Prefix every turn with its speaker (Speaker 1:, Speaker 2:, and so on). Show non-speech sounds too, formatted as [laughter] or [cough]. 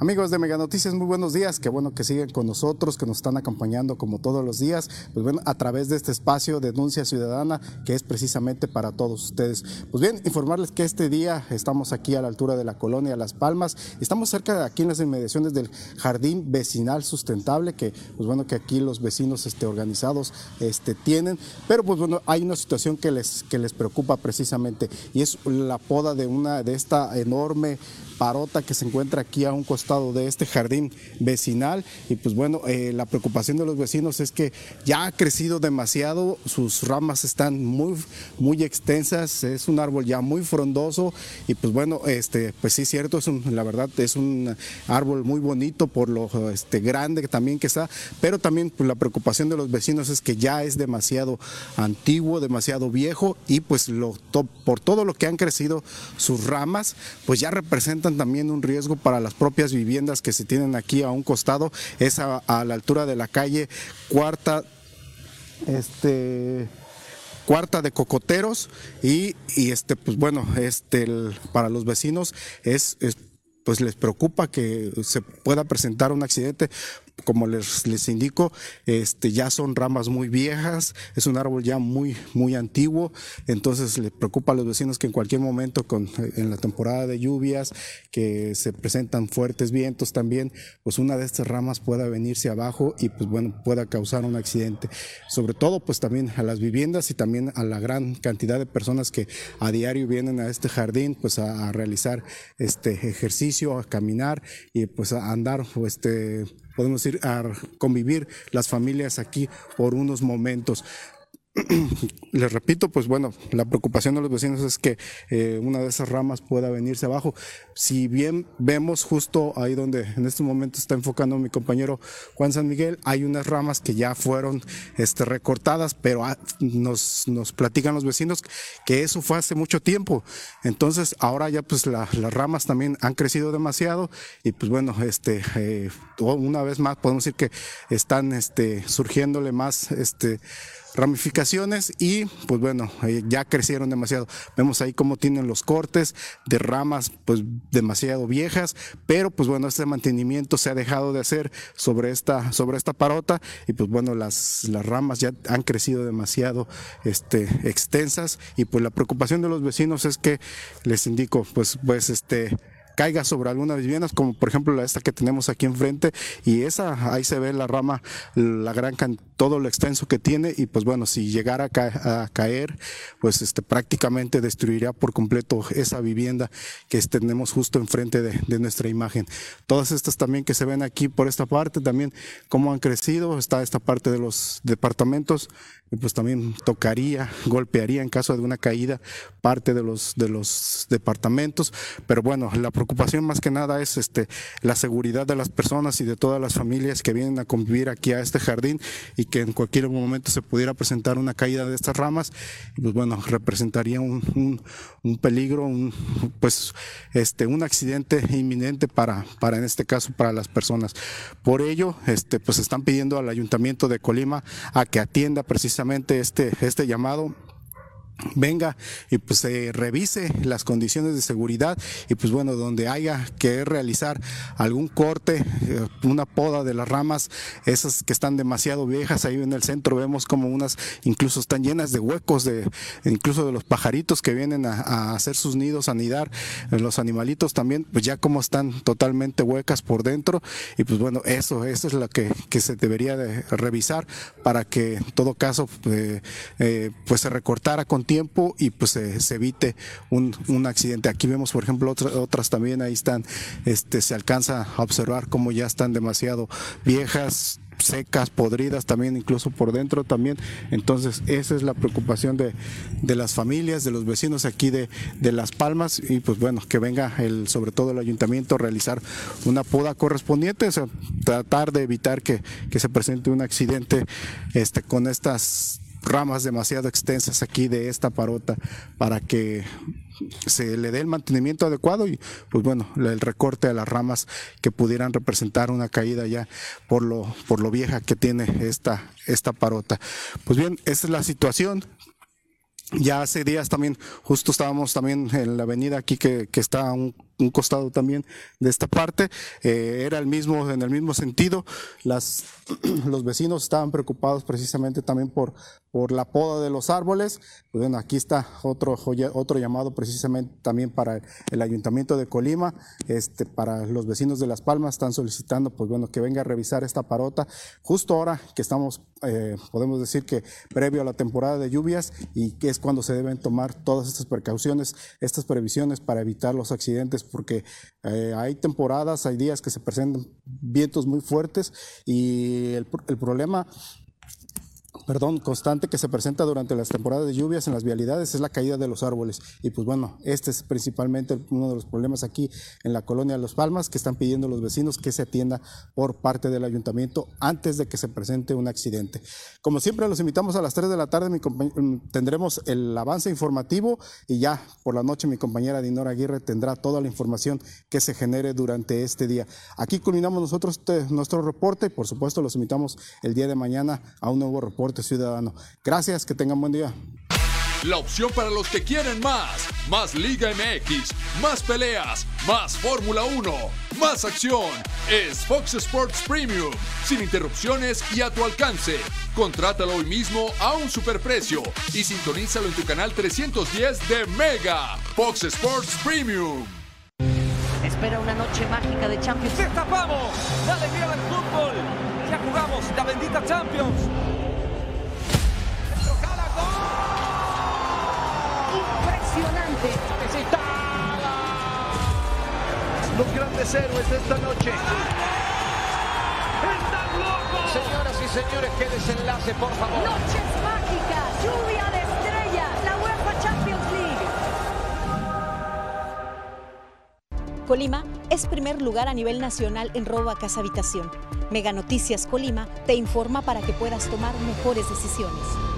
Speaker 1: Amigos de Mega Noticias, muy buenos días. Qué bueno que siguen con nosotros, que nos están acompañando como todos los días, pues bueno, a través de este espacio Denuncia Ciudadana, que es precisamente para todos ustedes. Pues bien, informarles que este día estamos aquí a la altura de la colonia Las Palmas, estamos cerca de aquí en las inmediaciones del Jardín Vecinal Sustentable, que pues bueno, que aquí los vecinos este, organizados este, tienen, pero pues bueno, hay una situación que les, que les preocupa precisamente y es la poda de una de esta enorme parota que se encuentra aquí a un costado de este jardín vecinal. Y pues bueno, eh, la preocupación de los vecinos es que ya ha crecido demasiado, sus ramas están muy, muy extensas, es un árbol ya muy frondoso. Y pues bueno, este, pues sí cierto, es la verdad es un árbol muy bonito por lo este, grande también que está, pero también pues, la preocupación de los vecinos es que ya es demasiado antiguo, demasiado viejo. Y pues lo, por todo lo que han crecido sus ramas, pues ya representan también un riesgo para las propias viviendas que se tienen aquí a un costado, es a, la altura de la calle Cuarta, este cuarta de cocoteros y, este pues bueno este para los vecinos es, pues les preocupa que se pueda presentar un accidente. Como les, les indico, este, ya son ramas muy viejas, es un árbol ya muy, muy antiguo, entonces le preocupa a los vecinos que en cualquier momento, con, en la temporada de lluvias, que se presentan fuertes vientos también, pues una de estas ramas pueda venirse abajo y pues bueno, pueda causar un accidente. Sobre todo pues también a las viviendas y también a la gran cantidad de personas que a diario vienen a este jardín pues a, a realizar este ejercicio, a caminar y pues a andar este podemos ir a convivir las familias aquí por unos momentos. Les repito, pues bueno, la preocupación de los vecinos es que eh, una de esas ramas pueda venirse abajo. Si bien vemos justo ahí donde en este momento está enfocando mi compañero Juan San Miguel, hay unas ramas que ya fueron este, recortadas, pero ah, nos, nos platican los vecinos que eso fue hace mucho tiempo. Entonces ahora ya pues las ramas también han crecido demasiado y pues bueno, este, eh, una vez más podemos decir que están este, surgiéndole más este, ramificaciones y pues bueno, ya crecieron demasiado. Vemos ahí cómo tienen los cortes de ramas pues demasiado viejas, pero pues bueno, este mantenimiento se ha dejado de hacer sobre esta, sobre esta parota y pues bueno, las, las ramas ya han crecido demasiado este, extensas y pues la preocupación de los vecinos es que les indico pues, pues este caiga sobre algunas viviendas, como por ejemplo la esta que tenemos aquí enfrente, y esa, ahí se ve la rama, la gran todo lo extenso que tiene, y pues bueno, si llegara a, caer, pues este prácticamente destruiría por completo esa vivienda que tenemos justo enfrente de, de nuestra imagen. Todas estas también que se ven aquí por esta parte, también cómo han crecido, está esta parte de los departamentos, y pues también tocaría, golpearía en caso de una caída parte de los de los departamentos, pero bueno, la preocupación más que nada es este la seguridad de las personas y de todas las familias que vienen a convivir aquí a este jardín y que en cualquier momento se pudiera presentar una caída de estas ramas, pues bueno, representaría un, un, peligro, un, pues este un accidente inminente para para en este caso para las personas. Por ello, este pues están pidiendo al Ayuntamiento de Colima a que atienda precisamente este, este llamado venga y pues se revise las condiciones de seguridad y pues bueno, donde haya que realizar algún corte, eh, una poda de las ramas, esas que están demasiado viejas, ahí en el centro vemos como unas incluso están llenas de huecos, de incluso de los pajaritos que vienen a, hacer sus nidos, a nidar, eh, los animalitos también, pues ya como están totalmente huecas por dentro y pues bueno, eso, eso es lo que, que se debería de revisar para que en todo caso eh, pues se recortara con tiempo y pues se, evite un, un, accidente. Aquí vemos, por ejemplo, otras, también ahí están, este, se alcanza a observar cómo ya están demasiado viejas, secas, podridas también, incluso por dentro también. Entonces, esa es la preocupación de, de las familias, de los vecinos aquí de, de, Las Palmas y pues bueno, que venga el, sobre todo el ayuntamiento a realizar una poda correspondiente, o tratar de evitar que, que se presente un accidente este, con estas ramas demasiado extensas aquí de esta parota para que se le dé el mantenimiento adecuado y pues bueno, el recorte de las ramas que pudieran representar una caída ya por lo, por lo vieja que tiene esta, esta parota. Pues bien, esa es la situación. Ya hace días también, justo estábamos también en la avenida aquí que, que está un un costado también de esta parte. Eh, era el mismo, en el mismo sentido. Las, [clears throat] los vecinos estaban preocupados precisamente también por, por la poda de los árboles. Pues bueno, aquí está otro, otro llamado precisamente también para el Ayuntamiento de Colima, este, para los vecinos de Las Palmas están solicitando, pues bueno, que venga a revisar esta parota justo ahora que estamos, eh, podemos decir que previo a la temporada de lluvias y que es cuando se deben tomar todas estas precauciones, estas previsiones para evitar los accidentes porque eh, hay temporadas, hay días que se presentan vientos muy fuertes y el, el problema perdón, constante que se presenta durante las temporadas de lluvias en las vialidades es la caída de los árboles. Y pues bueno, este es principalmente uno de los problemas aquí en la colonia Los Palmas que están pidiendo los vecinos que se atienda por parte del ayuntamiento antes de que se presente un accidente. Como siempre, los invitamos a las 3 de la tarde, mm, tendremos el avance informativo y ya por la noche mi compañera Dinora Aguirre tendrá toda la información que se genere durante este día. Aquí culminamos nosotros nuestro reporte y por supuesto los invitamos el día de mañana a un nuevo reporte ciudadano. Gracias, que tengan buen día.
Speaker 2: La opción para los que quieren más. Más Liga MX, más peleas, más Fórmula 1, más acción. Es Fox Sports Premium, sin interrupciones y a tu alcance. Contrátalo hoy mismo a un superprecio y sintonízalo en tu canal 310 de Mega. Fox Sports Premium.
Speaker 3: Espera una noche mágica de Champions.
Speaker 4: ¡Destapamos! ¡La alegría del fútbol! ¡Ya jugamos la bendita Champions!
Speaker 5: Grandes héroes de esta noche.
Speaker 4: ¡Están locos!
Speaker 5: Señoras y señores, qué desenlace, por favor.
Speaker 6: Noches mágicas, lluvia de estrellas, la UEFA Champions
Speaker 7: League. Colima es primer lugar a nivel nacional en robo a casa habitación. Mega Noticias Colima te informa para que puedas tomar mejores decisiones.